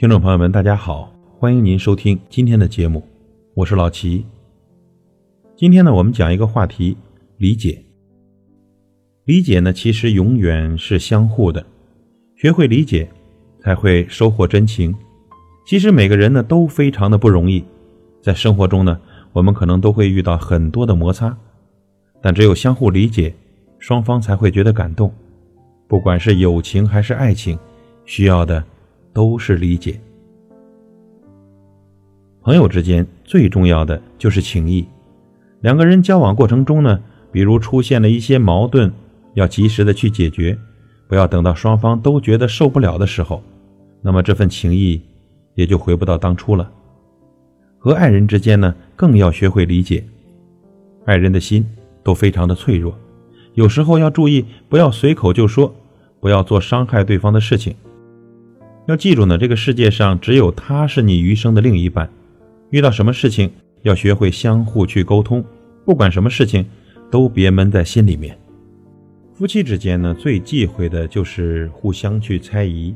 听众朋友们，大家好，欢迎您收听今天的节目，我是老齐。今天呢，我们讲一个话题：理解。理解呢，其实永远是相互的，学会理解，才会收获真情。其实每个人呢，都非常的不容易，在生活中呢，我们可能都会遇到很多的摩擦，但只有相互理解，双方才会觉得感动。不管是友情还是爱情，需要的。都是理解。朋友之间最重要的就是情谊。两个人交往过程中呢，比如出现了一些矛盾，要及时的去解决，不要等到双方都觉得受不了的时候，那么这份情谊也就回不到当初了。和爱人之间呢，更要学会理解。爱人的心都非常的脆弱，有时候要注意，不要随口就说，不要做伤害对方的事情。要记住呢，这个世界上只有他是你余生的另一半。遇到什么事情，要学会相互去沟通。不管什么事情，都别闷在心里面。夫妻之间呢，最忌讳的就是互相去猜疑，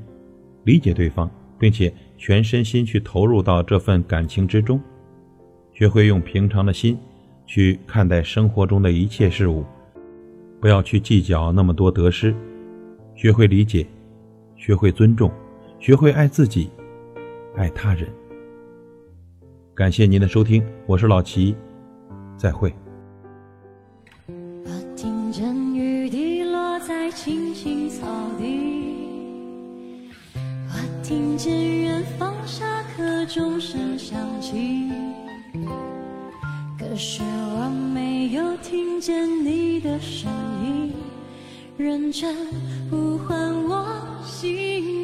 理解对方，并且全身心去投入到这份感情之中。学会用平常的心去看待生活中的一切事物，不要去计较那么多得失。学会理解，学会尊重。学会爱自己，爱他人。感谢您的收听，我是老齐，再会。我听见雨滴落在青青草地，我听见远方下课钟声响起，可是我没有听见你的声音，认真呼唤我姓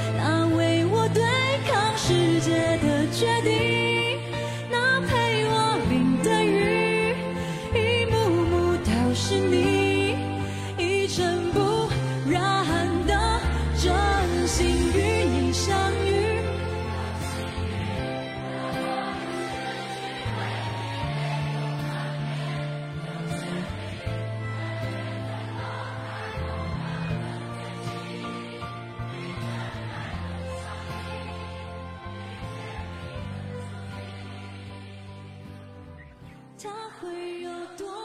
决定。它会有多？